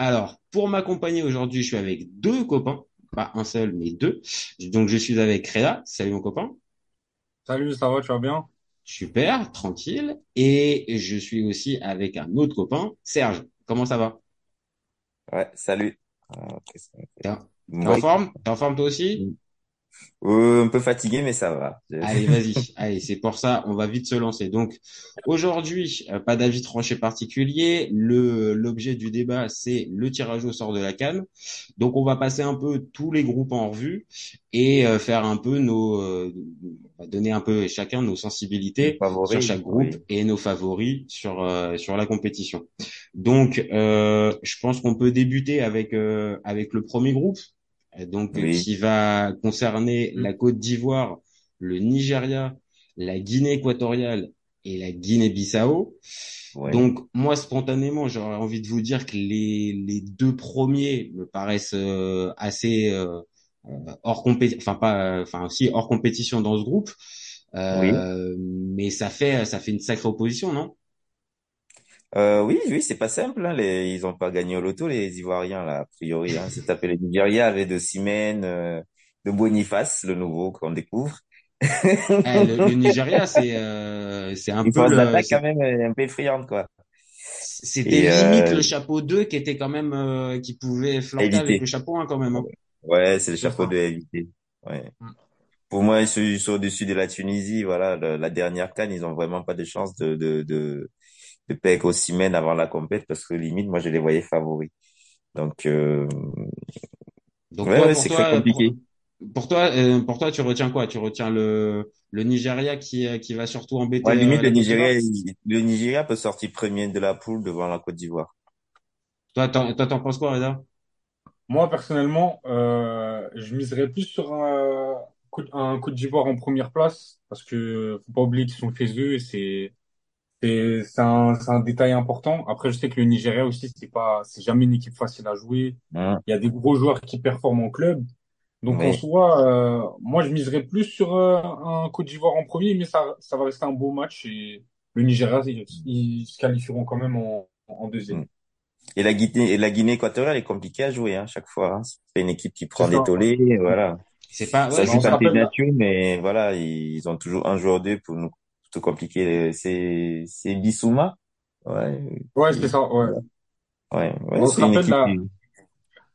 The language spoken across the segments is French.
Alors, pour m'accompagner aujourd'hui, je suis avec deux copains, pas un seul, mais deux. Donc, je suis avec Réa. Salut mon copain. Salut, ça va, tu vas bien? Super, tranquille. Et je suis aussi avec un autre copain, Serge. Comment ça va? Ouais, salut. T'es en forme? T'es en forme toi aussi? Euh, un peu fatigué, mais ça va. Allez, vas-y. Allez, c'est pour ça, on va vite se lancer. Donc, aujourd'hui, euh, pas d'avis tranché particulier. Le l'objet du débat, c'est le tirage au sort de la canne. Donc, on va passer un peu tous les groupes en revue et euh, faire un peu nos, donner un peu chacun nos sensibilités sur chaque groupe et nos favoris sur sur la compétition. Donc, je pense qu'on peut débuter avec avec le premier groupe donc qui va concerner mm. la Côte d'Ivoire, le Nigeria, la Guinée équatoriale et la Guinée-Bissau. Donc moi spontanément, j'aurais envie de vous dire que les, les deux premiers me paraissent euh, assez euh, euh, hors compétition, enfin pas, enfin aussi hors compétition dans ce groupe. Euh, Mais ça fait ça fait une sacrée opposition, non? Euh, oui, oui, c'est pas simple. Hein, les, ils ont pas gagné au loto, les Ivoiriens, là, a priori. Hein. C'est tapé le Nigeria avec de Simen, euh, de Boniface, le nouveau qu'on découvre. Eh, le, le, Nigeria, c'est euh, c'est un peu le, quand même un peu effrayante, quoi. C'était limite euh, le chapeau 2 qui était quand même euh, qui pouvait flanquer avec le chapeau 1 quand même. Hein. Ouais, c'est le chapeau 2 à éviter. Ouais. Mm. Pour moi, ils sont, au-dessus de la Tunisie. Voilà, la dernière canne, ils ont vraiment pas de chance de, de, de de Pec aux semaines avant la compète parce que limite, moi, je les voyais favoris. Donc, euh... Donc ouais, c'est très compliqué. Pour, toi, euh, pour toi, tu retiens quoi? Tu retiens le le Nigeria qui qui va surtout embêter. Ouais, limite, euh, le Nigeria, le Nigeria peut sortir premier de la poule devant la Côte d'Ivoire. Toi, t'en, toi, t'en penses quoi, Reda? Moi, personnellement, euh, je miserais plus sur un, un Côte d'Ivoire en première place parce que faut pas oublier qu'ils sont chez eux et c'est c'est c'est un, un détail important. Après, je sais que le Nigeria aussi, c'est pas, c'est jamais une équipe facile à jouer. Il y a des gros joueurs qui performent en club. Donc en soi, euh, moi je miserais plus sur euh, un Côte d'Ivoire en premier, mais ça, ça va rester un beau match et le Nigeria, ils, se qualifieront quand même en, en deuxième. Et la Guinée, et la Guinée équatoriale est compliquée à jouer hein, chaque fois. Hein. C'est une équipe qui prend des tollés, voilà. C'est pas, ouais, ça joue pas nature, mais voilà, ils ont toujours un joueur d'eux pour nous tout compliqué. C'est c'est Bissouma. Ouais. Ouais, c'est ça. Ouais. Ouais. ouais on se rappelle la,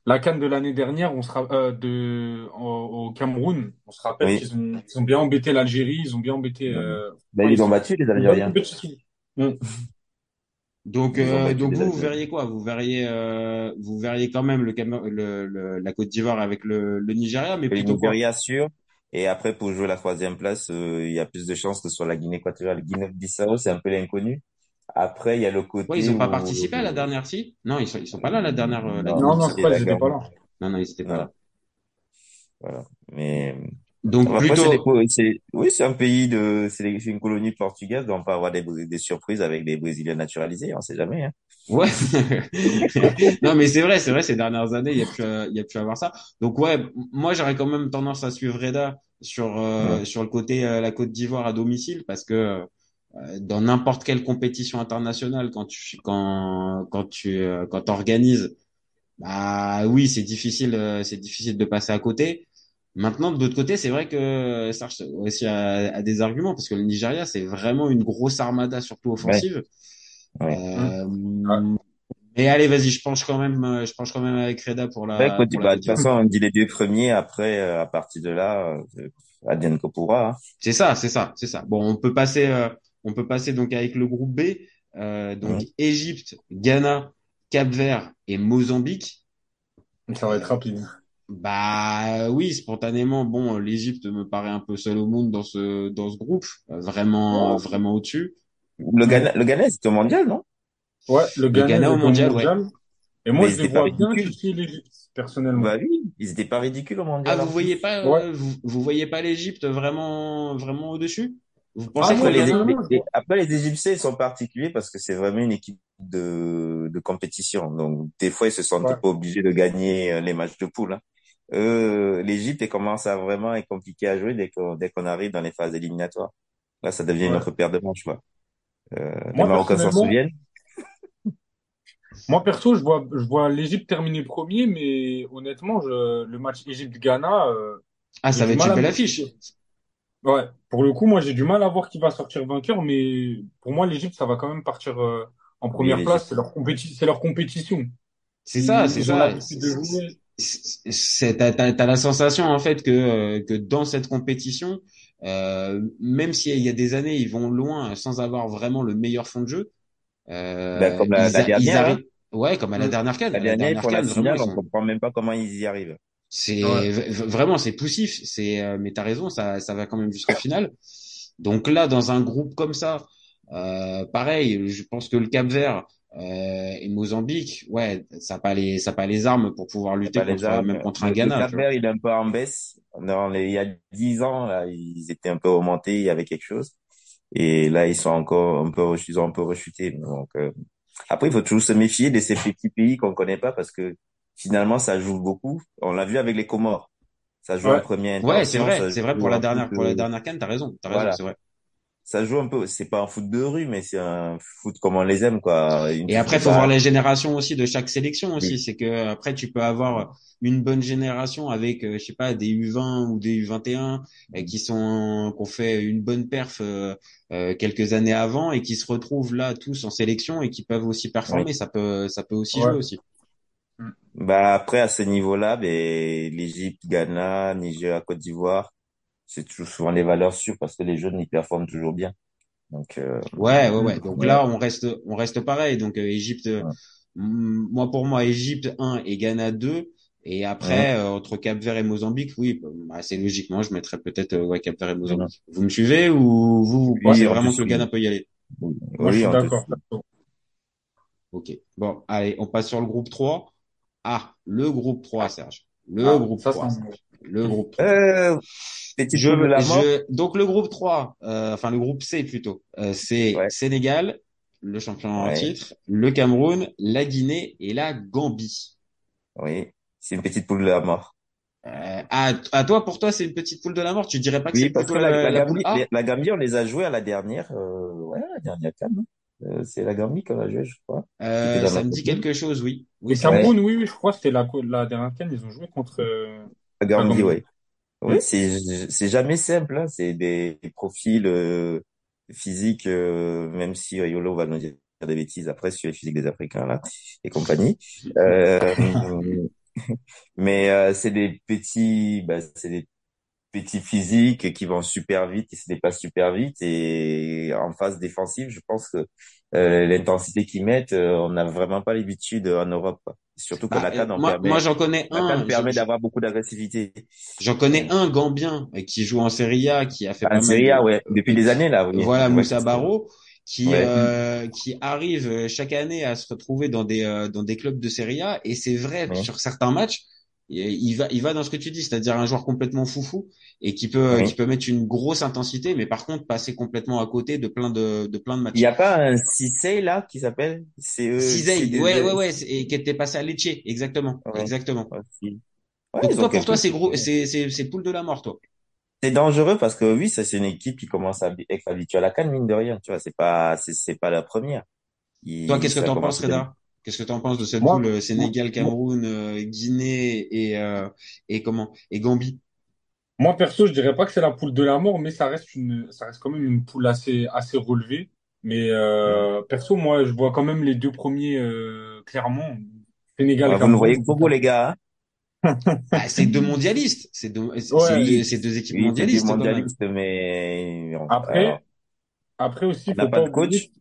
la canne de l'année dernière, on sera euh, de au, Cameroun. On se rappelle qu'ils ont ils ont bien embêté l'Algérie, ils ont bien embêté. Euh, ben, ils, ont battu les Algériens. Donc, euh, donc vous, vous verriez quoi? Vous verriez, euh, vous verriez quand même le, le, le la Côte d'Ivoire avec le, le Nigeria, mais plutôt Nigeria sûr. Et après, pour jouer la troisième place, euh, il y a plus de chances que ce soit la Guinée équatoriale. Guinée-Bissau, c'est un peu l'inconnu. Après, il y a le côté. Ouais, ils n'ont pas participé à la dernière, si Non, ils sont, ils sont pas là la dernière. Euh, non, non, c'est pas, ils étaient pas là. Non, non, ils étaient pas là. Voilà. Mais donc plutôt. oui, c'est un pays de, c'est une colonie portugaise, donc on peut avoir des, des surprises avec des Brésiliens naturalisés, on sait jamais. Hein. Ouais. non, mais c'est vrai, c'est vrai. Ces dernières années, il y a pu, il y a pu avoir ça. Donc ouais, moi j'aurais quand même tendance à suivre Reda sur euh, sur le côté euh, la Côte d'Ivoire à domicile parce que euh, dans n'importe quelle compétition internationale, quand tu quand quand tu quand t'organises, bah oui, c'est difficile, c'est difficile de passer à côté. Maintenant, de l'autre côté, c'est vrai que Sarge aussi a, des arguments parce que le Nigeria, c'est vraiment une grosse armada, surtout offensive. Ouais. Euh, mais allez, vas-y, je penche quand même, je penche quand même avec Reda pour la. Ouais, pour bah, de toute façon, on dit les deux premiers. Après, euh, à partir de là, euh. Hein. C'est ça, c'est ça, c'est ça. Bon, on peut passer, euh, on peut passer donc avec le groupe B. Euh, donc Égypte, Ghana, Cap-Vert et Mozambique. Ça va être rapide. Bah oui, spontanément, bon, l'Égypte me paraît un peu seul au monde dans ce dans ce groupe, vraiment vraiment au-dessus. Le Ghana, le Ghana c'est au mondial, non? Ouais, le Ghana, au mondial, ouais. Et moi, Mais je ils les étaient pas vois bien ridicules. qualifier l'Égypte, personnellement. Bah oui, ils étaient pas ridicules au Ah, mondial vous en voyez pas, Ouais. euh, vous, vous voyez pas l'Égypte vraiment, vraiment au-dessus? Vous Ah, pensez Après que les, après les Égyptiens ils sont particuliers parce que c'est vraiment une équipe de, de compétition. Donc des fois ils se sentent Ouais. pas obligés de gagner euh, les matchs de poule. Hein. Euh, l'Égypte elle commence à vraiment être compliqué à jouer dès qu'on dès qu'on arrive dans les phases éliminatoires. Là ça devient une Ouais. autre paire de manches quoi. Euh, les Marocains s'en souviennent. Moi, perso, je vois, je vois l'Égypte terminer premier, mais honnêtement, je, le match Égypte-Ghana, euh, Ah, j'ai ça va du être mal une à belle me affiche. Ouais, pour le coup, moi, j'ai du mal à voir qui va sortir vainqueur, mais pour moi, l'Égypte, ça va quand même partir euh, en Oui première l'Égypte. place. C'est leur compéti- c'est leur compétition. C'est ça, Ils, c'est ils ont ça. l'habitude de jouer. C'est, c'est- t'as, t'as, t'as la sensation en fait que euh, que dans cette compétition, euh, même s'il y a des années ils vont loin sans avoir vraiment le meilleur fond de jeu, Ben, euh, comme la, ils, la a- ils dernière, hein. arrivent, ouais, comme à la Mm. dernière CAN, La à la dernière dernière pour la CAN, vraiment finale ils on comprend même pas comment ils y arrivent. c'est Ouais. vraiment c'est poussif. C'est, euh, mais t'as raison, ça ça va quand même jusqu'au final. Donc là, dans un groupe comme ça, euh, pareil, je pense que le Cap-Vert euh, et Mozambique, ouais, ça a pas les ça pas les armes pour pouvoir lutter contre armes. même contre un Le, le Ghana, tu vois. Cap-Vert il est un peu en baisse. Dans les, il y a dix ans là ils étaient un peu remontés, il y avait quelque chose. Et là, ils sont encore un peu, ils ont un peu rechuté. Donc, euh, après, il faut toujours se méfier de ces petits pays qu'on connaît pas parce que finalement, ça joue beaucoup. On l'a vu avec les Comores. Ça joue en Ouais. première Ouais, c'est vrai, c'est vrai pour la en dernière, pour la de, dernière CAN, t'as raison, t'as raison, voilà. c'est vrai. Ça joue un peu, c'est pas un foot de rue, mais c'est un foot comme on les aime, quoi. Une Et après, faut voir balle. les générations aussi de chaque sélection aussi. Oui. C'est que après, tu peux avoir une bonne génération avec, euh, je sais pas, des U20 ou des U21 euh, qui sont, qui ont fait une bonne perf euh, quelques années avant et qui se retrouvent là tous en sélection et qui peuvent aussi Oui. performer. Ça peut, ça peut aussi Ouais. jouer aussi. Mm. Bah, après, à ce niveau-là, ben, l'Égypte, Ghana, Niger, Côte d'Ivoire, c'est toujours souvent les valeurs sûres parce que les jeunes, ils performent toujours bien. Donc, euh, Ouais, ouais, ouais. Donc là, on reste, on reste pareil. Donc euh, Égypte, Ouais. moi pour moi, Égypte 1 et Ghana 2. Et Ouais. après, euh, entre Cap-Vert et Mozambique, oui, bah, c'est logiquement, je mettrais peut-être euh, ouais, Cap-Vert et Ouais. Mozambique. Vous me suivez ou vous, vous Oui, pensez vraiment que le Ghana peut y aller? Moi, je Oui, suis d'accord. Ok. Bon, allez, on passe sur le groupe 3. Ah, le groupe 3, Serge. Le Ah, groupe ça, 3, c'est un Serge. Le groupe 3. Euh, Je, de la mort. je, donc le groupe 3, euh, enfin le groupe C plutôt, euh, c'est Ouais. Sénégal, le champion en Ouais. titre, le Cameroun, la Guinée et la Gambie. Oui. C'est une petite poule de la mort. Euh, à, à toi, pour toi, c'est une petite poule de la mort? Tu dirais pas que Oui, c'est parce que plutôt la, la, la Gambie, la Gambie, on les a joués à la dernière, euh, ouais, la dernière CAN. hein. Euh, c'est la Gambie qu'on a joué, je crois. Euh, ça me dit quelque chose, oui. Oui. Cameroun, oui, oui, je crois que c'était la, la dernière CAN, ils ont joué contre ouais. Oui, c'est c'est jamais simple, hein. C'est des, des profils euh, physiques, euh, même si Yolo va nous dire des bêtises après sur les physiques des Africains là et compagnie. Euh, mais euh, c'est des petits, bah, c'est des petits physiques qui vont super vite, qui se déplacent super vite et en phase défensive, je pense que euh, l'intensité qu'ils mettent, euh, on n'a vraiment pas l'habitude en Europe. Surtout que Bah, la CAN en moi, moi, permet, j'en connais la un. permet d'avoir beaucoup d'agressivité. J'en connais un Gambien euh, qui joue en Serie A, qui a fait En Serie de, A, ouais, depuis des années là, oui. Voilà, Moussa Barro, qui Ouais. euh, qui arrive chaque année à se retrouver dans des dans des clubs de Serie A et c'est vrai Ouais. sur certains matchs il il va il va dans ce que tu dis, c'est-à-dire un joueur complètement foufou et qui peut qui peut mettre une grosse intensité mais par contre passer complètement à côté de plein de de plein de Il matchs. n'y a pas un Cissé là qui s'appelle? C'est Cizey, ouais ouais ouais, et qui était passé à Lecce, exactement, Ouais. exactement. Ouais, Donc toi pour toi c'est gros c'est c'est c'est poule de la mort toi. C'est dangereux parce que oui, ça c'est une équipe qui commence à être habituée à la canne mine de rien, tu vois, c'est pas c'est c'est pas la première. Il- Toi qu'est-ce que t'en penses. Reda? Qu'est-ce que t'en penses de cette Moi, poule euh, Sénégal, Cameroun, euh, Guinée et euh, et comment et Gambie? moi, perso, je dirais pas que c'est la poule de la mort, mais ça reste une, ça reste quand même une poule assez, assez relevée. Mais euh, perso, moi, je vois quand même les deux premiers euh, clairement. Sénégal, Ouais, vous nous voyez gros les gars, hein Ah, c'est deux mondialistes, c'est deux, c'est Ouais. deux, équipes mondialistes mondialistes, mais Après, alors, après aussi, faut pas pas de coach. oublier.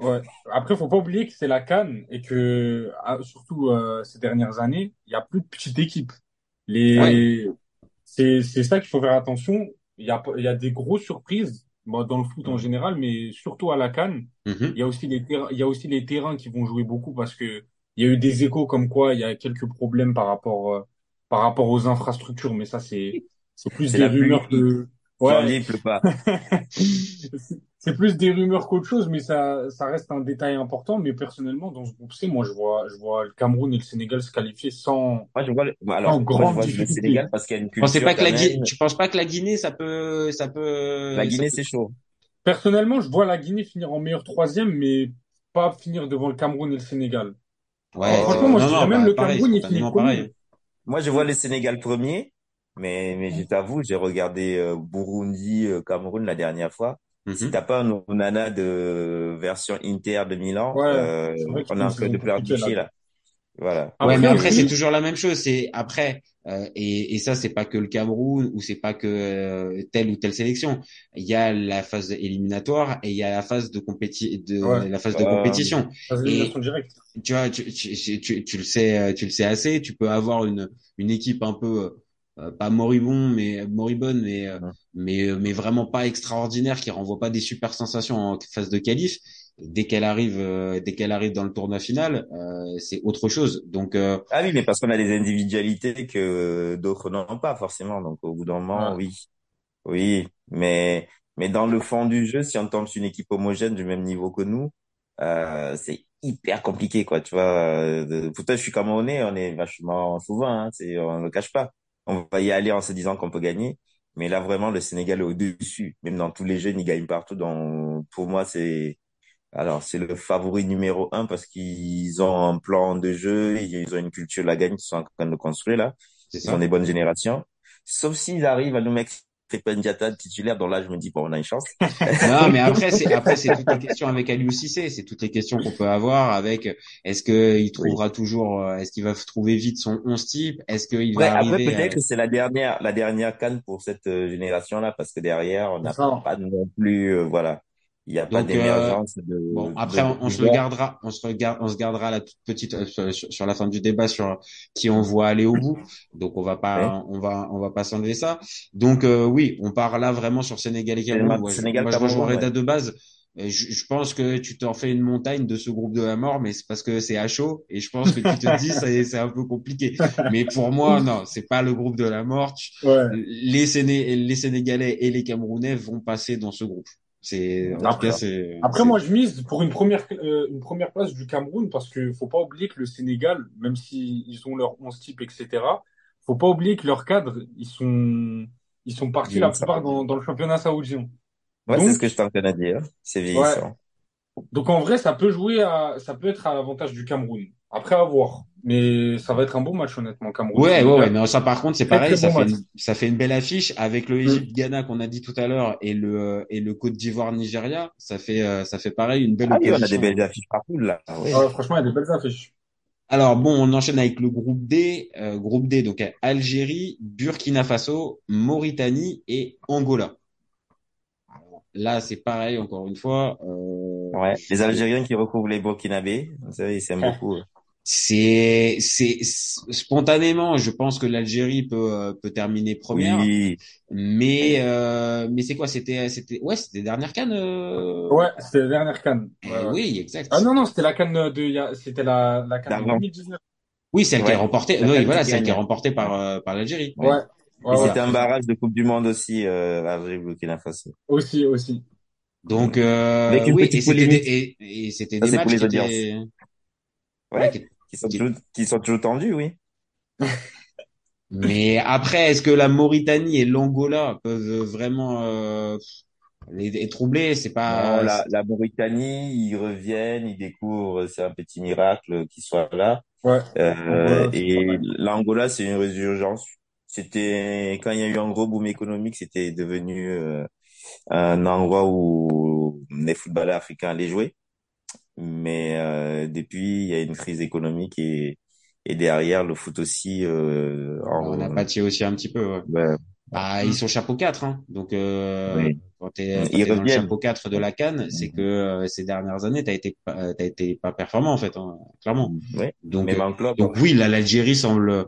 Ouais. Après, faut pas oublier que c'est la CAN et que ah, surtout euh, ces dernières années, il y a plus de petites équipes. Les, c'est c'est ça qu'il faut faire attention. Il y a il y a des grosses surprises bon, dans le foot en général, mais surtout à la CAN. Mhm. Il y a aussi les terrains, il y a aussi les terrains qui vont jouer beaucoup parce que il y a eu des échos comme quoi il y a quelques problèmes par rapport, euh, par rapport aux infrastructures, mais ça, c'est, c'est plus des rumeurs que, ouais, Janvier, il pleut pas. c'est plus des rumeurs qu'autre chose, mais ça, ça reste un détail important. Mais personnellement, dans ce groupe C, moi, je vois, je vois le Cameroun et le Sénégal se qualifier sans, Moi, je vois le, sans alors, moi, je vois le. Sénégal parce qu'il y a une culture pas que la quand Guinée, même. tu penses pas que la Guinée, ça peut, ça peut, La Guinée, peut- c'est chaud. Personnellement, je vois la Guinée finir en meilleur troisième, mais pas finir devant le Cameroun et le Sénégal. Ouais, Franchement, moi, non, je dirais même bah, le pareil, Cameroun, il finit premier. Moi, je vois le Sénégal premier, mais, mais je t'avoue, j'ai regardé euh, Burundi, euh, Cameroun la dernière fois. Si Mhm. t'as pas un Onana de version Inter de Milan, Ouais, euh, on a un peu de pleurnicher là. là. Voilà. Ouais, mais Après c'est toujours la même chose. C'est après, euh, et, et ça, c'est pas que le Cameroun ou c'est pas que euh, telle ou telle sélection. Il y a la phase éliminatoire et il y a la phase de compéti de ouais, la phase de Euh, compétition. Et tu vois, tu, tu, tu, tu le sais, euh, tu le sais assez. Tu peux avoir une une équipe un peu euh, pas moribond, mais moribonde, mais euh, Mhm. mais euh, mais vraiment pas extraordinaire, qui renvoie pas des super sensations en phase de qualif. Dès qu'elle arrive, euh, dès qu'elle arrive dans le tournoi final, euh, c'est autre chose. Donc euh, Ah oui, mais parce qu'on a des individualités que d'autres n'ont pas forcément. Donc, au bout d'un moment, Ouais. oui. Oui. Mais, mais dans le fond du jeu, si on tombe sur une équipe homogène du même niveau que nous, euh, c'est hyper compliqué, quoi. Tu vois, pourtant, je suis Camerounais, on est vachement souvent, hein, c'est, on le cache pas. On va y aller en se disant qu'on peut gagner. Mais là, vraiment, le Sénégal est au-dessus. Même dans tous les jeux, ils gagnent partout. Donc, pour moi, c'est, alors, c'est le favori numéro un parce qu'ils ont un plan de jeu, ils ont une culture de la gagne qu'ils sont en train de construire là. Ils ont des bonnes générations. Sauf s'ils arrivent à nous mettre Titulaire, donc là, je me dis, bon, on a une chance. Non, mais après, c'est après c'est toutes les questions avec Aliou Cissé, c'est toutes les questions qu'on peut avoir avec est-ce que il Oui. trouvera toujours, euh, est-ce qu'il va trouver vite son 11 type, est-ce qu'il Ouais, va après, arriver à... peut-être que c'est la dernière, la dernière canne pour cette euh, génération-là, parce que derrière, on n'a pas non plus, euh, voilà, il n'y a pas Donc euh, de, bon, après de, on, se le gardera, on se regarde, on se gardera la toute petite euh, sur, la fin du débat sur qui on voit aller au bout. Donc on va Ouais. pas, on va, on va pas s'enlever ça. Donc euh, oui, on part là vraiment sur Sénégal et Cameroun. Moi, je, Sénégal, moi, je rejoins Reda ouais. de base. Je, je pense que tu t'en fais une montagne de ce groupe de la mort, mais c'est parce que c'est à chaud et je pense que tu te dis c'est c'est un peu compliqué. Mais pour moi, non, c'est pas le groupe de la mort. Ouais. Les, Séné les Sénégalais et les Camerounais vont passer dans ce groupe. C'est Après, c'est après, c'est moi, je mise pour une première, euh, une première place du Cameroun parce que faut pas oublier que le Sénégal, même s'ils ils ont leur 11 type, etc., faut pas oublier que leurs cadres, ils sont, ils sont partis la plupart dans, dans le championnat saoudien. Ouais, c'est ce que je train de dire. C'est ouais. vieillissant. Donc, en vrai, ça peut jouer à, ça peut être à l'avantage du Cameroun. Après, à voir. Mais ça va être un bon match, honnêtement, Ouais, ouais, Cameroun-Sénégal. ouais, mais ça par contre, c'est pareil, très ça bon fait une, ça fait une belle affiche avec le Mm. Égypte-Ghana qu'on a dit tout à l'heure et le et le Côte d'Ivoire-Nigeria, ça fait euh, ça fait pareil une belle Ah oui, on a des belles affiches partout, là. Oui. Ouais, franchement, il y a des belles affiches. Alors bon, on enchaîne avec le groupe D, euh, groupe D donc Algérie, Burkina Faso, Mauritanie et Angola. Là, c'est pareil encore une fois, euh, Ouais. Les Algériens qui recouvrent les Burkinabés. Vous savez, ils s'aiment beaucoup. C'est c'est spontanément, je pense que l'Algérie peut euh, peut terminer première. Oui. Mais euh, mais c'est quoi? C'était c'était ouais c'était dernière canne. Euh... Ouais, c'était la dernière canne. eh Ouais, ouais. oui exact. Ah non, non, c'était la canne de, c'était la, la canne de D'avant. 2019. Oui celle qui est Ouais. remportée. La Oui canne voilà qui celle qui est remportée par Ouais. euh, par l'Algérie. Ouais, Oui. ouais, Et ouais. c'était un barrage de Coupe du Monde aussi, euh, Algérie, Burkina Faso. Aussi, aussi. Donc Avec euh, une oui petite et c'était des, et, et c'était des matchs les qui audiences. étaient ouais, qui- Qui sont toujours, qui sont toujours tendus, oui. mais après est-ce que la Mauritanie et l'Angola peuvent vraiment euh, les, les troubler? C'est Non, pas la, la Mauritanie, ils reviennent, ils découvrent, c'est un petit miracle qu'ils soient là. Ouais. Euh, et l'Angola, c'est une résurgence. C'était, quand il y a eu un gros boom économique, c'était devenu euh, un endroit où les footballeurs africains allaient jouer. Mais euh, depuis, il y a une crise économique et, et derrière, le foot aussi, euh, on a en, pâti aussi un petit peu. Ouais. ouais, Bah, ils sont chapeau 4, hein. Donc, euh, oui. quand dans le reviennent. chapeau 4 de la Cannes, c'est que euh, ces dernières années, t'as été, pas- t'as été pas performant, en fait, hein, clairement. Oui, Donc, euh, en club. donc oui, là, l'Algérie semble,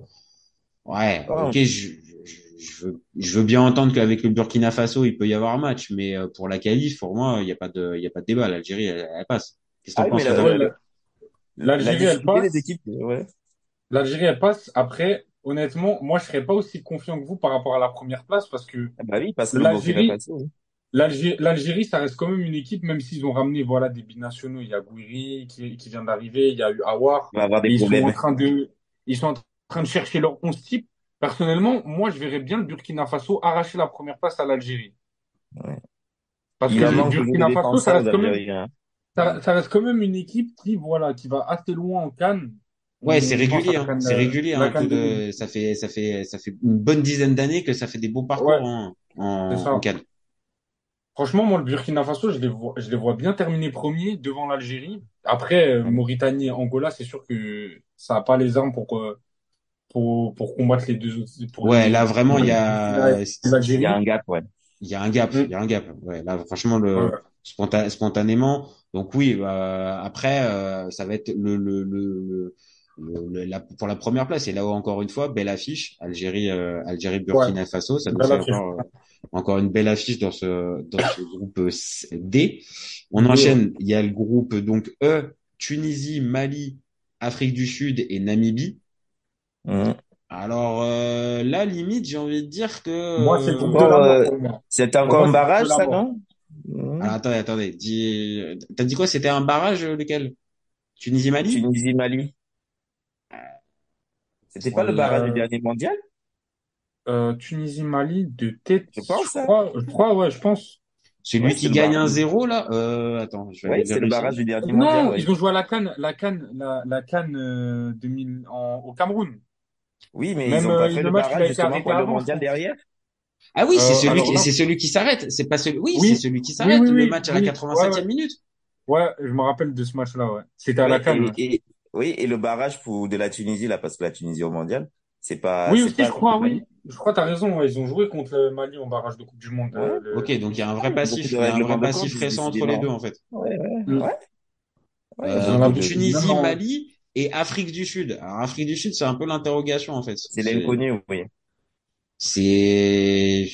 ouais, Oh, ok, je, je, je veux, je veux bien entendre qu'avec le Burkina Faso, il peut y avoir un match, mais euh, pour la qualif, pour moi, il y a pas de, il y a pas de débat. L'Algérie, elle, elle passe. Qu'est-ce que Ah penses, La L'Algérie, elle passe. équipes, ouais. L'Algérie, elle passe. Après, honnêtement, moi, je serais pas aussi confiant que vous par rapport à la première place parce que Ah Bah oui, parce que le Burkina l'Algérie, l'Algérie, l'Algérie, ça reste quand même une équipe, même s'ils ont ramené, voilà, des binationaux. Il y a Gouiri qui, qui vient d'arriver, il y a eu Aouar, On va avoir mais des ils sont en train de, ils sont en train de chercher leur 11 type. Personnellement, moi, je verrais bien le Burkina Faso arracher la première place à l'Algérie. Ouais. Parce Il que le Burkina Faso, ça reste quand même. Ça, ça reste quand même une équipe qui, voilà, qui va assez loin en CAN. Ouais, c'est régulier, hein. C'est régulier, hein. CAN Tout 2000. de... Ça fait, ça fait, ça fait une bonne dizaine d'années que ça fait des beaux parcours Ouais, hein, en, en CAN. Franchement, moi, le Burkina Faso, je les vois, je les vois bien terminer premier devant l'Algérie. Après, euh, Mauritanie et Angola, c'est sûr que ça n'a pas les armes pour, euh, pour, pour combattre les deux autres, pour Ouais, les, là vraiment il y a, Il y a un gap, ouais. il y a un gap, il y a un gap. Ouais, là franchement Ouais. le sponta- spontanément. Donc oui, bah, après euh, ça va être le, le, le, le- le- la, pour la première place. Et là encore une fois, belle affiche, Algérie, euh, Algérie, Ouais, Burkina Faso. Ça nous fait encore euh, encore une belle affiche dans ce dans ce groupe euh, D. On ouais. enchaîne. Il y a le groupe donc E, Tunisie, Mali, Afrique du Sud et Namibie. Mhm. Alors euh, là, limite, j'ai envie de dire que Moi, c'est le groupe de Bon, la mort euh, pour moi. c'est encore un barrage, ça, non? Mhm. Alors, attendez, attendez. Dis... T'as dit quoi? C'était un barrage, euh, lequel? Tunisie-Mali? Tunisie-Mali. C'était pas le barrage du Euh, dernier mondial? euh, Tunisie-Mali, de tête, Je je pense, hein. crois, je crois, ouais, je pense. Celui Ouais, qui gagne barrage. 1-0, là? Euh, attends, je vais Ouais, c'est le barrage du dernier mondial, Non, ouais. ils ont joué à la CAN, la CAN, la, la CAN euh, 2000 en, au Cameroun. Oui, mais ils Même ont pas euh, fait le barrage été justement pour le je mondial derrière? Ah oui, c'est Euh, celui alors qui, celui qui s'arrête. C'est pas celui, oui, oui, c'est celui qui s'arrête, oui, le oui, match à la oui, ouais, 87e ouais, minute. ouais, je me rappelle de ce match-là, ouais. C'était à la Ouais, CAN, ouais. et, et, oui, et le barrage pour, de la Tunisie, là, parce que la Tunisie au mondial, c'est pas, Oui, aussi, pas je crois, oui. Je crois, t'as raison, ouais, ils ont joué contre le Mali en barrage de Coupe du Monde, Ouais. euh, le, Ok, donc il y a un vrai passif, de il y a un vrai passif récent entre les deux, en fait. Ouais, ouais, Mm. ouais. Euh, donc Tunisie, Mali et Afrique du Sud. Alors Afrique du Sud, c'est un peu l'interrogation, en fait. c'est C'est, l'inconnu, oui. C'est,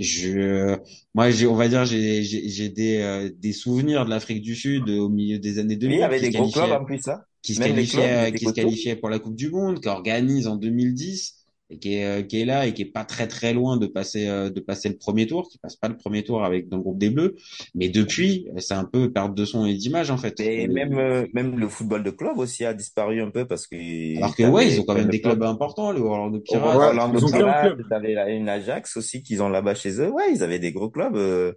je, moi, j'ai, on va dire, j'ai, j'ai, des, euh, des souvenirs de l'Afrique du Sud au milieu des années Oui, il y 2000 avait qui se des gros clubs qualifiait en plus, hein. qui se Même étaient qui se qualifiait pour la Coupe du Monde, qui organise en 2010 et qui est, euh, qui est là et qui est pas très très loin de passer euh, de passer le premier tour, qui passe pas le premier tour avec dans le groupe des Bleus, mais depuis c'est un peu perte de son et d'image en fait. Et même, euh, même le football de club aussi a disparu un peu parce que Alors que ouais, ils ont quand même de des clubs importants, le Orlando Or- Pirates. Ouais, Orlando ils ont qu'un Pirates, club. t'avais la- une Ajax aussi qu'ils ont là-bas chez eux. Ouais, ils avaient des gros clubs. euh,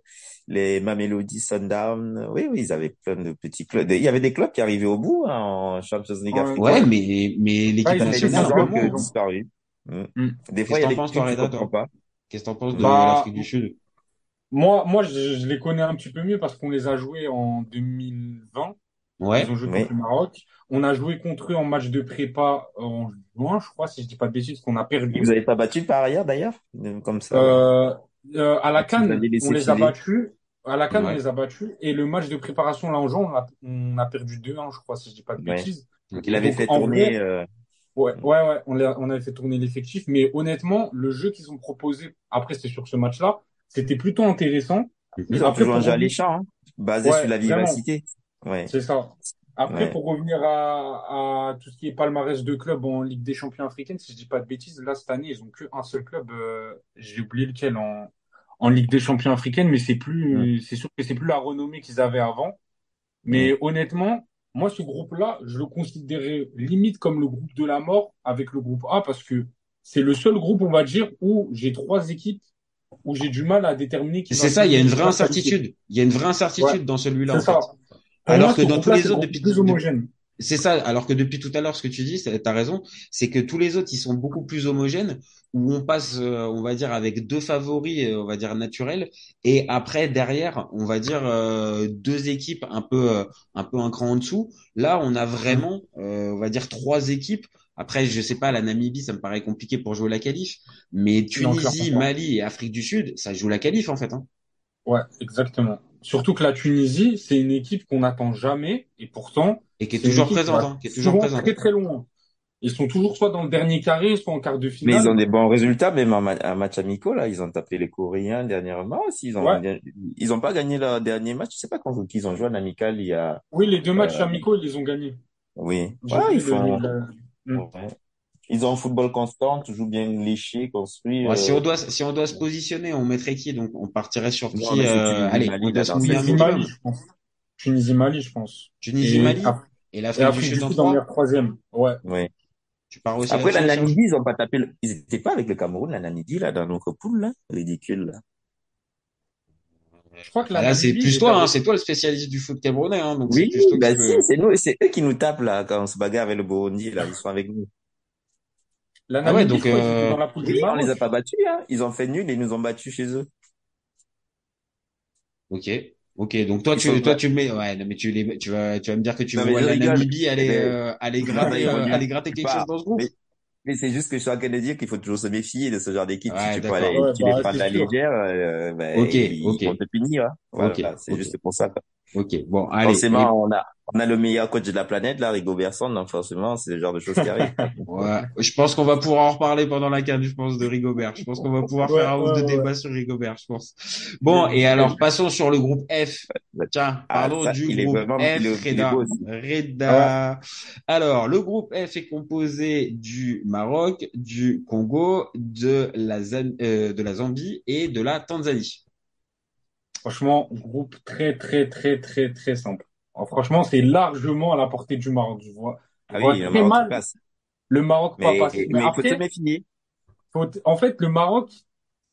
les Mamelody Sundown. Oui, oui, ils avaient plein de petits clubs. Il y avait des clubs qui arrivaient au bout hein, en Champions League Ouais. Ouais, mais mais Ah, l'équipe nationale ont. disparu. Mm. Hmm. Des fois, il y que a des trucs que tu comprends pas. Qu'est-ce que t'en penses de Bah, l'Afrique du Sud? moi, moi, je, je les connais un petit peu mieux parce qu'on les a joués en 2020. Ils Ouais. ont joué Oui. contre le Maroc. On a joué contre eux en match de prépa en juin, je crois, si je dis pas de bêtises, qu'on a perdu. vous avez pas battu par ailleurs, d'ailleurs? Comme ça. Euh, euh, à la Quand vous CAN, avez on les a battus. À la CAN, on les a battus. Et le match de préparation, là, en juin, on a, on a perdu 2-1, je crois, si je dis pas de Ouais. bêtises. Ok. Il avait Donc, fait tourner, vrai, euh, ouais, ouais, ouais, on, on avait fait tourner l'effectif. Mais honnêtement, le jeu qu'ils ont proposé, après, c'était sur ce match-là, c'était plutôt intéressant. Ils ont Après, toujours un jeu alléchant, hein, basé sur la vivacité. Ouais, c'est ça. Après, ouais. pour revenir à, à tout ce qui est palmarès de clubs en Ligue des Champions africaine, si je dis pas de bêtises, là, cette année, ils ont qu'un seul club, euh, j'ai oublié lequel, en, en Ligue des Champions africaine, mais c'est Mm. plus, c'est sûr que c'est plus la renommée qu'ils avaient avant. Mm. Mais honnêtement, moi, ce groupe-là, je le considérais limite comme le groupe de la mort avec le groupe A parce que c'est le seul groupe, on va dire, où j'ai trois équipes où j'ai du mal à déterminer qui C'est ça, il y a une vraie incertitude. Il y a une vraie Ouais, incertitude dans celui-là, en fait. Alors moi, que dans tous les autres, depuis, plus homogène. c'est ça. Alors que depuis tout à l'heure, ce que tu dis, c'est- t'as raison, c'est que tous les autres, ils sont beaucoup plus homogènes, où on passe, euh, on va dire, avec deux favoris, euh, on va dire naturels, et après derrière, on va dire euh, deux équipes un peu, euh, un peu un cran en dessous. Là, on a vraiment, euh, on va dire trois équipes. Après, je sais pas, la Namibie, ça me paraît compliqué pour jouer la qualif, mais Tunisie. Mali et Afrique du Sud, ça joue la qualif en fait. Hein. Ouais, exactement. Surtout que la Tunisie, c'est une équipe qu'on n'attend jamais, et pourtant, Et qui est toujours présente, hein, qui est toujours présente. très très loin. Ils sont toujours soit dans le dernier carré, soit en quart de Mais ils ont finale. des bons résultats, même en, ma- en match amicaux, là. Ils ont tapé les Coréens dernièrement. S'ils ont, Ouais. ils ont pas gagné leur dernier match. Je sais pas qui ils ont joué en amical il y a, Oui, les deux matchs euh, amicaux, ils les ont gagnés. Oui. Ouais, vu ils le- font. le- le- ouais. Ils ont un football constant, toujours bien léché, construit. Ouais, si euh, on doit, si on doit se positionner, on mettrait qui? Donc, on partirait sur Non, qui? euh, Tunisie, allez, Mali, on doit là, se dans mouiller un cette- Tunisie, Mali, minimum. je pense. Tunisie, Mali, je pense. Tunisie, Et, l'Afrique du Sud en troisième. Ouais. Ouais. Tu pars aussi Après, la? Namibie, ils ont pas tapé le... Ils étaient pas avec le Cameroun, la Namibie, là, dans notre poule, là. Ridicule, là. Je crois que la Bah Là, c'est plus toi, hein, c'est toi le spécialiste du foot camerounais, hein, donc c'est Oui, toi bah si, c'est nous, c'est eux qui nous tapent, là, quand on se bagarre avec le Burundi, là. Ils sont avec nous. La Ah ouais, donc, euh, dans la poule du Oui, on les a pas battus, hein. Ils ont fait nul et ils nous ont battus chez eux. Ok. Ok, donc toi Ils tu toi pas- tu mets ouais non, mais tu les tu vas tu vas me dire que tu Non, je la. Namibie aller euh, aller gratter ils euh, aller gratter quelque chose dans ce groupe. Mais, mais c'est juste que je suis en train de dire qu'il faut toujours se méfier de ce genre d'équipe. Ouais, si tu, d'accord. les, Ouais, tu bah, les prends de la sûr. légère, euh, ben, Ok, ils ok. vont te punir. Hein. Voilà, Ok, c'est juste pour ça. quoi. Ok, bon, allez. Forcément, on a, on a le meilleur coach de la planète, là, Rigo Berson, donc forcément, c'est le genre de choses qui arrivent. Ouais, je pense qu'on va pouvoir en reparler pendant la CAN, je pense, de Rigobert. Je pense qu'on va pouvoir Ouais, faire un ou ouais, deux ouais. débats sur Rigobert, je pense. Bon, et alors, passons sur le groupe F. Tiens, Ah, parlons ça, du groupe vraiment- F, Reda. Reda. Alors, le groupe F est composé du Maroc, du Congo, de la, euh, de la Zambie et de la Tanzanie. Franchement, groupe très, très, très, très, très simple. Alors, franchement, c'est largement à la portée du Maroc, je vois. Je Ah vois oui, le très Maroc mal passe. le Maroc pas passer. mais Mais faut faut- en fait, le Maroc,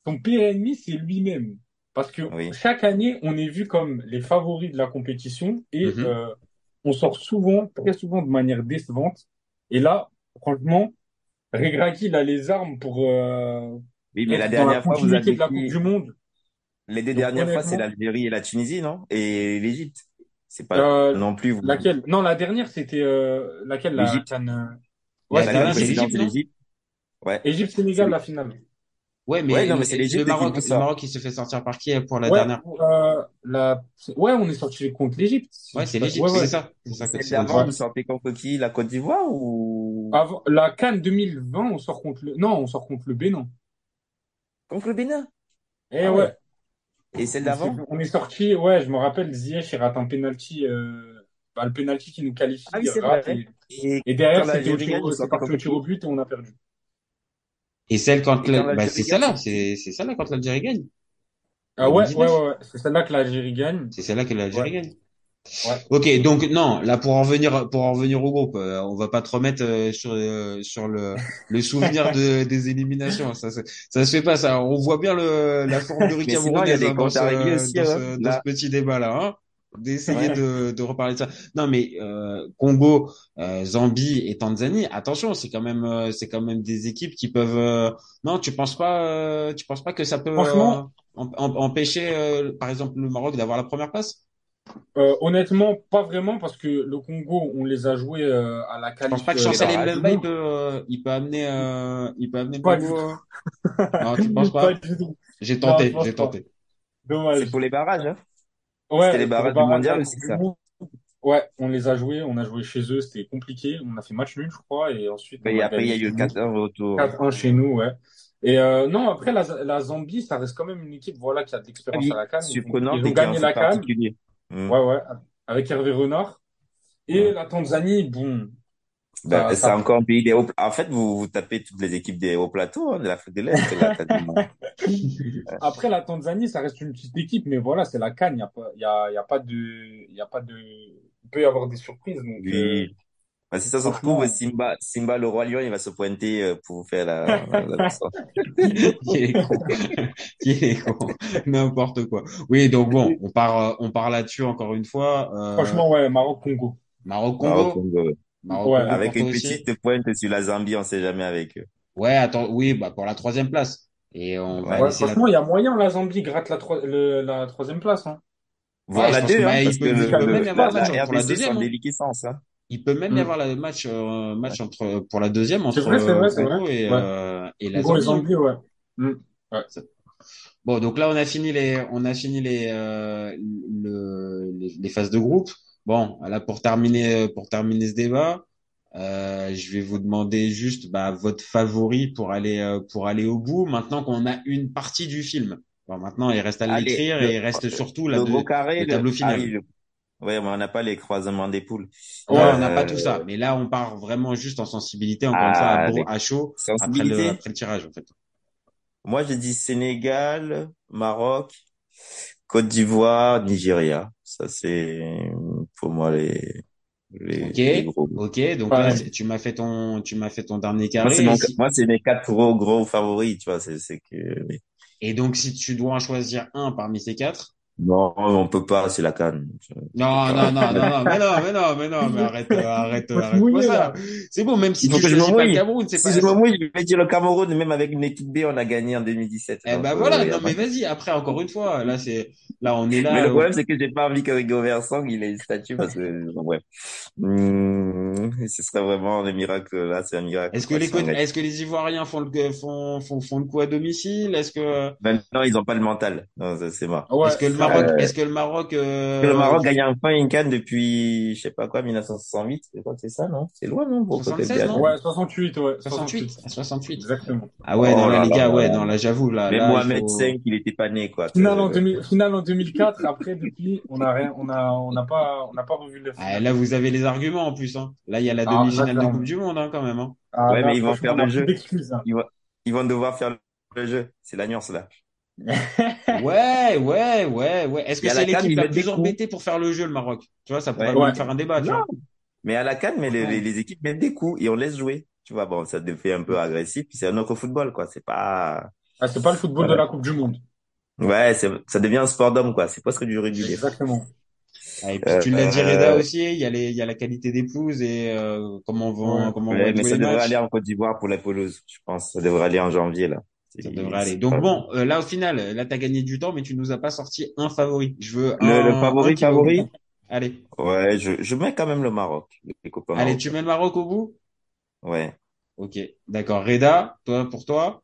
son pire ennemi, c'est lui-même. Parce que Oui. chaque année, on est vu comme les favoris de la compétition et Mhm. euh, on sort souvent, très souvent de manière décevante. Et là, franchement, Regragui, il a les armes pour euh, Oui, mais la être dans la dernière fois, vous continuité avez de la Coupe du Monde. Les deux Donc, dernières fois, c'est l'Algérie et la Tunisie, non? Et l'Égypte. C'est pas euh, non plus. vous- laquelle? Non, la dernière, c'était euh, laquelle? La L'Égypte. CAN, euh, Ouais, c'est l'Égypte. Ouais. Égypte-Sénégal, la finale. Ouais, mais Ouais, non, mais c'est le l'Égypte qui Maroc, le. Maroc, il se fait sortir par qui pour la Ouais, dernière? euh, la... ouais, on est sorti contre l'Égypte. Ouais, c'est l'Égypte, Ouais, c'est ça. C'est ça que Ouais. vous sortez contre qui? La Côte d'Ivoire ou? Avant, la CAN 2020, on sort contre le, non, on sort contre le Bénin. contre le Bénin? Eh Ah ouais. Et celle d'avant? on est sorti, ouais, je me rappelle, Ziyech, il rate un penalty, euh, bah, le penalty qui nous qualifie, Ah oui, il c'est rate vrai. et, Et et derrière, c'était au tir, au but et on a perdu. Et celle quand Et bah, l'Algérie c'est gagne, celle-là, c'est celle-là quand l'Algérie gagne. Ah ouais, 2019. ouais, ouais, ouais. C'est celle-là que l'Algérie gagne. C'est celle-là que l'Algérie Ouais. gagne. Ouais. Ok, donc non, là pour en revenir pour en revenir au groupe, euh, on va pas te remettre euh, sur euh, sur le le souvenir de, des éliminations. Ça se- ça se fait pas ça. On voit bien le la forme a camerounaise des hein, dans ce aussi, dans hein, ce dans ce petit débat là. Hein d'essayer Ouais. de, de reparler de ça. Non mais euh, Congo, euh, Zambie et Tanzanie, attention, c'est quand même euh, c'est quand même des équipes qui peuvent euh, non, tu penses pas euh, tu penses pas que ça peut euh, Franchement, em- em- empêcher euh, par exemple le Maroc d'avoir la première place? Euh, honnêtement, pas vraiment parce que le Congo, on les a joués euh, à la Je pense pas que euh, Chancel barrages. Mbemba il peut euh, il peut amener euh, il peut amener Pas du Congo. tout. Non, tu penses pas? Pas? du tout. J'ai tenté, j'ai tenté. Dommage. C'est pour les barrages, hein? Ouais, C'était les barrages du mondial du ça. Ouais, on les a joués, on a joué chez eux, c'était compliqué. On a fait match nul, je crois, et ensuite a après, il y a eu chez le nous. 4-1 retour. 4-1 chez nous, ouais. Et euh, non, après la, la Zambie, ça reste quand même une équipe, voilà, qui a de Ah l'expérience oui, à la CAN. Surprenante ils ont et gagné la CAN, Hmm. ouais, ouais, avec Hervé Renard. Et Ouais. la Tanzanie, bon, Ben, c'est ça, encore un pays des hauts. En fait, vous, vous tapez toutes les équipes des hauts plateaux, hein, de l'Afrique de l'Est, là, quasiment. Après, la Tanzanie, ça reste une petite équipe, mais voilà, c'est la CAN. Il n'y a pas, y a, il y a pas de, il y a pas de, il peut y avoir des surprises. Donc, euh, Ben, si ça se trouve, Simba, Simba, le roi lion, il va se pointer euh, pour vous faire la, la, la leçon. Qui est con. Qui est con. N'importe quoi. Oui, donc bon, on part, euh, on part là-dessus encore une fois. Euh, franchement, ouais, Maroc, Maroc-Congo. Maroc-Congo. Ouais. Maroc-Congo Ouais. Avec une aussi. petite pointe sur la Zambie, on sait jamais avec eux. Ouais, attends, oui, bah, pour la troisième place. Et on va Ouais. Ouais, laisser la, franchement, il y a moyen, la Zambie gratte la, troi- le- la troisième place, hein. Ouais, je la deux, bah, hein, il parce que il le, le- la, la la deuxième, sont hein. licences, hein. Il peut même y Mm. avoir le match, euh, match entre, pour la deuxième entre vrai, c'est euh, vrai, c'est Congo vrai. et, Ouais. euh, et la Zambie. Zambie, ouais. Mm. Ouais. Bon, donc là, on a fini les, on a fini les, euh, le, les, les phases de groupe. Bon, là, pour terminer, pour terminer ce débat, euh, je vais vous demander juste, bah, votre favori pour aller, euh, pour aller au bout. Maintenant qu'on a une partie du film. Bon, maintenant, il reste à l'écrire et il reste surtout la le de- carré, le le, tableau final. Ouais, mais on n'a pas les croisements des poules. Ouais, on n'a Euh, pas tout ça. Mais là, on part vraiment juste en sensibilité, encore une fois, à, les à chaud, après le, après le tirage, en fait. Moi, je dis Sénégal, Maroc, Côte d'Ivoire, Nigeria. Ça, c'est pour moi les, les, les Ok, gros. ok. Donc là, tu m'as fait ton, tu m'as fait ton dernier Moi, c'est carré. si- moi, c'est mes quatre gros, gros favoris, tu vois. C'est, c'est que, et donc, si tu dois en choisir un parmi ces quatre, non, on peut pas, c'est la canne. non, non, non, non, non, mais non, mais non, mais non, mais arrête, arrête, arrête. C'est bon, même si tu je me mouille. Cameroun, c'est Si pas, je me mouille, je vais dire le Cameroun, même avec une équipe B, on a gagné en 2017. eh ben voilà. Non, mais vas-y. Après, encore une fois, là, c'est, là, on est Mais là. le euh, problème, c'est que j'ai pas envie que Rigobert Song, il ait une statue parce que, ouais. Ce serait vraiment un miracle, là, c'est un miracle. Est-ce que les, est-ce que les Ivoiriens font le, font, font, font le coup à domicile? Est-ce que, Maintenant, ils ont pas le mental. Non, ça, c'est mort. Ouais, est-ce que le Maroc, vrai. est-ce que le Maroc, euh, que le Maroc gagne enfin une canne depuis, je sais pas quoi, 1968. C'est quoi, c'est ça, non? C'est loin, non? Pour peut-être 76, bien. non? Ouais, 68, ouais. 68, à 68. Exactement. Ah ouais, Oh non, là, là les gars, là ouais, non, là, j'avoue, là, Mais là, Mohamed faut... V, il était pas né, quoi. Finale en, Euh, 2000 finale en 2004. Après, depuis, on a rien, on a, on n'a pas, on n'a pas revu le Ah, là, vous avez les arguments, en plus, hein. Là, il y a la Ah, demi-finale de. Coupe du Monde, hein, quand même, hein. Ah, Ouais, mais ils vont faire le jeu. hein. Ils vont, ils vont devoir faire le jeu. C'est la nuance, là. Ouais, ouais, ouais, ouais. Est-ce que c'est l'équipe la plus embêtée pour faire le jeu, le Maroc? Tu vois, ça pourrait Ouais. faire un débat, tu Non. vois. Mais à la canne, mais les, les, les équipes mettent des coups et on laisse jouer. Tu vois, bon, ça devient un peu agressif, puis c'est un autre football, quoi. C'est pas, Ah, c'est pas le football de la Coupe du Monde. ouais, ça devient un sport d'homme, quoi. C'est presque du rugby. Exactement. Ah, et puis, tu l'as dit, Reda, aussi, il y a les, il y a la qualité des pelouses et, euh, comment vont, Ouais. comment Ouais, vont mais ça les devrait matchs. aller en Côte d'Ivoire pour la pelouse, je pense. Ça devrait aller en janvier, là. Ça devrait aller. Donc pas- bon, euh, là, au final, là, t'as gagné du temps, mais tu nous as pas sorti un favori. Je veux Le, un, le un favori, favori? Allez. Ouais, je, je mets quand même le Maroc, les copains Allez, tu mets le Maroc au bout? Ouais. Ok, d'accord. Reda, toi, pour toi?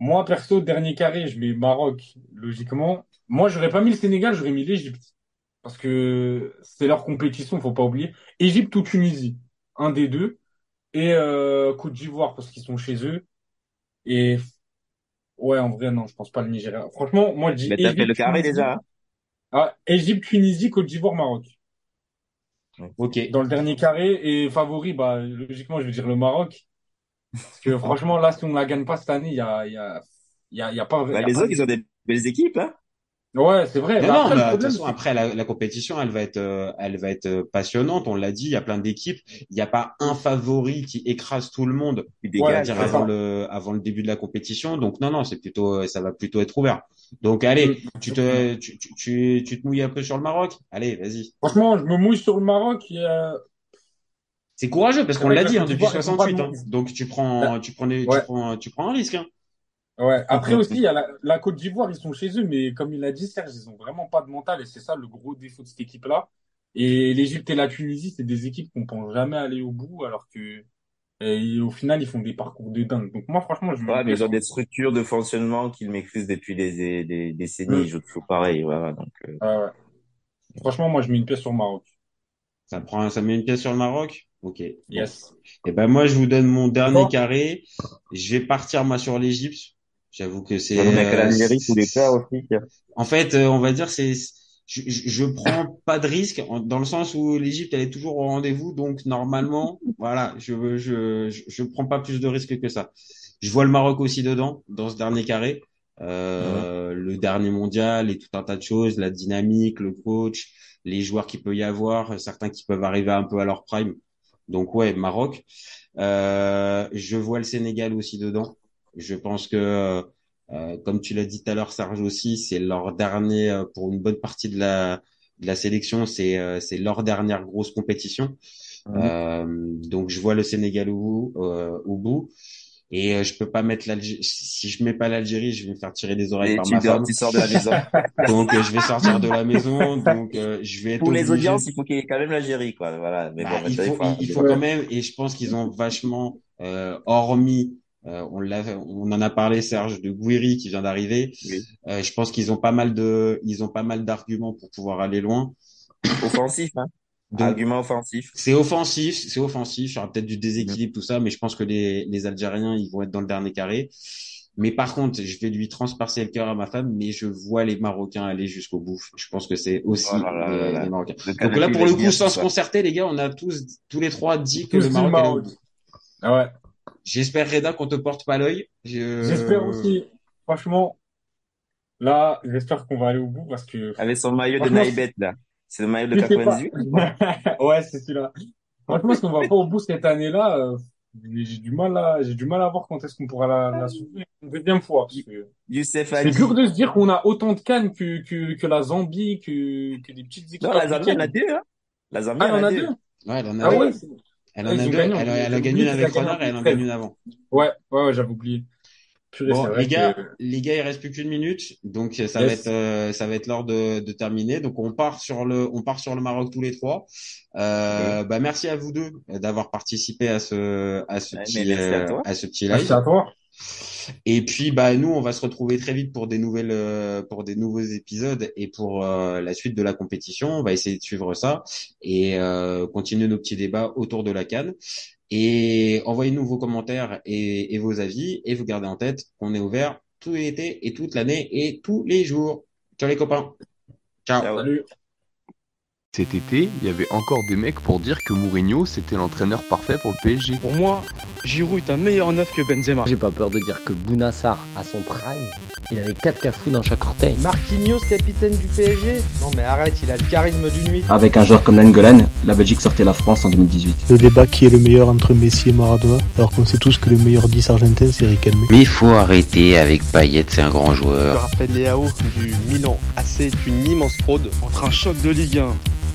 Moi, perso, dernier carré, je mets Maroc, logiquement. Moi, j'aurais pas mis le Sénégal, j'aurais mis l'Égypte. Parce que c'est leur compétition, faut pas oublier. Égypte ou Tunisie, un des deux. Et euh, Côte d'Ivoire, parce qu'ils sont chez eux. Et ouais, en vrai, non, je pense pas le Nigeria. Franchement, moi, je dis Mais t'as fait le Égypte, carré Tunisie. déjà, hein? Ah, Égypte, Tunisie, Côte d'Ivoire, Maroc. Ok. Dans le dernier carré. Et favori, bah, logiquement, je vais dire le Maroc. Parce que franchement, là, si on la gagne pas cette année, il y a, il y a, il y a, il y a pas, il Bah, y a les pas autres, ils ont des belles équipes, hein? Ouais, c'est vrai. Mais non, après, mais le de toute problème, façon, après, la, la compétition, elle va être, euh, elle va être euh, passionnante. On l'a dit, il y a plein d'équipes. Il n'y a pas un favori qui écrase tout le monde, va Ouais, avant ça. le, avant le début de la compétition. Donc, non, non, c'est plutôt, euh, ça va plutôt être ouvert. Donc, allez, Mm. tu te, tu, tu, tu, tu te mouilles un peu sur le Maroc? Allez, vas-y. Franchement, je me mouille sur le Maroc. et, euh, C'est courageux parce qu'on l'a dit, hein, depuis d'Ivoire, ils font pas 68, de hein. Donc, tu prends, tu prends des, tu prends, tu prends un risque, hein. Ouais. Après aussi, il y a la, la Côte d'Ivoire, ils sont chez eux, mais comme il a dit Serge, ils ont vraiment pas de mental et c'est ça le gros défaut de cette équipe-là. Et l'Égypte et la Tunisie, c'est des équipes qu'on pense jamais aller au bout, alors que et au final, ils font des parcours de dingue. Donc moi, franchement, je me Ouais, mais ils ont des structures de fonctionnement qu'ils maîtrisent depuis des, des décennies. Mm. Ils jouent toujours pareil, voilà. Donc, euh, Ouais, ouais. Franchement, moi, je mets une pièce sur le Maroc. Ça prend, ça met une pièce sur le Maroc? Ok. Yes. Et ben, moi, je vous donne mon dernier Bon. carré. Je vais partir, moi, sur l'Égypte. J'avoue que c'est, on a qu'à euh, aussi. En fait, euh, on va dire, c'est, je, je, je prends pas de risque dans le sens où l'Égypte, elle est toujours au rendez-vous. Donc, normalement, voilà, je, je, je, prends pas plus de risques que ça. Je vois le Maroc aussi dedans, dans ce dernier carré. Euh, le dernier mondial et tout un tas de choses, la dynamique, le coach, les joueurs qu'il peut y avoir, certains qui peuvent arriver un peu à leur prime. Donc ouais, Maroc. Euh, je vois le Sénégal aussi dedans. Je pense que, euh, comme tu l'as dit tout à l'heure, Serge aussi, c'est leur dernier euh, pour une bonne partie de la de la sélection, c'est euh, c'est leur dernière grosse compétition. Mhm. Euh, donc je vois le Sénégal au bout, euh, au bout. Et euh, je peux pas mettre l'Algérie. Si je mets pas l'Algérie, je vais me faire tirer des oreilles Et par tu, ma dors- femme. tu sors de la maison. Donc euh, je vais sortir de la maison. Donc euh, je vais être Pour les audiences, il faut qu'il y ait quand même l'Algérie, quoi. Voilà. Mais Bah, bon, il faut, il faut il, faut quand même, et je pense qu'ils ont vachement, euh, hormis, euh, on l'a, on en a parlé, Serge, de Gouiri qui vient d'arriver. Oui. Euh, je pense qu'ils ont pas mal de, ils ont pas mal d'arguments pour pouvoir aller loin. offensif, hein. Donc, Argument offensif. c'est offensif, c'est offensif. Il y aura peut-être du déséquilibre, tout ça, mais je pense que les, les Algériens, ils vont être dans le dernier carré. Mais par contre, je vais lui transpercer le cœur à ma femme, mais je vois les Marocains aller jusqu'au bout. Je pense que c'est aussi Oh là là les, là là. les Marocains. Donc là, pour le coup, sans se concerter, les gars, on a tous, tous les trois dit que Tous le Maroc Maroc. Ah ouais. J'espère, Reda, qu'on te porte pas l'œil. Je- J'espère aussi. Franchement, là, j'espère qu'on va aller au bout parce que Avec son maillot de Naïbet, là. C'est le maillot de je sais pas. 98? Ouais, c'est celui-là. Franchement, si on va pas au bout cette année-là, euh, j'ai du mal à, j'ai du mal à voir quand est-ce qu'on pourra la, la soulever une deuxième fois. Parce que c'est dur de se dire qu'on a autant de cannes que, que, que la Zambie, que, que des petites équipes Non, la Zambie en a deux, hein. La Zambie Ah, en a a deux. deux. Ouais, elle en a Ah deux. ouais. Elle Ah, en ils a deux. Elle, a- elle a gagné une avec Renard et elle en gagne une avant. Ouais, ouais, ouais, j'avais oublié. Purée, Bon, les gars, que, les gars, il reste plus qu'une minute, donc ça va être, euh, ça va être l'heure de, de terminer. Donc on part sur le, on part sur le Maroc tous les trois. Euh, bah merci à vous deux d'avoir participé à ce, à ce Ouais, petit, merci à euh, à ce petit Merci live. à toi. Et puis bah nous, on va se retrouver très vite pour des nouvelles, euh, pour des nouveaux épisodes et pour euh, la suite de la compétition. On va essayer de suivre ça et euh, continuer nos petits débats autour de la CAN. Et envoyez-nous vos commentaires et, et vos avis et vous gardez en tête qu'on est ouvert tout l'été et toute l'année et tous les jours. Ciao les copains. Ciao. Ciao. Salut. Cet été, il y avait encore des mecs pour dire que Mourinho c'était l'entraîneur parfait pour le PSG. Pour moi, Giroud est un meilleur neuf que Benzema. J'ai pas peur de dire que Bounassar, à son prime, il avait 4 cafous dans chaque orteil. Marquinhos, capitaine du PSG Non mais arrête, il a le charisme d'une nuit. Avec un joueur comme Nangolan, la Belgique sortait la France en 2018. Le débat qui est le meilleur entre Messi et Maradona, alors qu'on sait tous que le meilleur 10 argentin c'est Riquelme. Mais il faut arrêter avec Payet, c'est un grand Je joueur. rappelle Léao du Milan AC est une immense fraude. Entre un choc de Ligue 1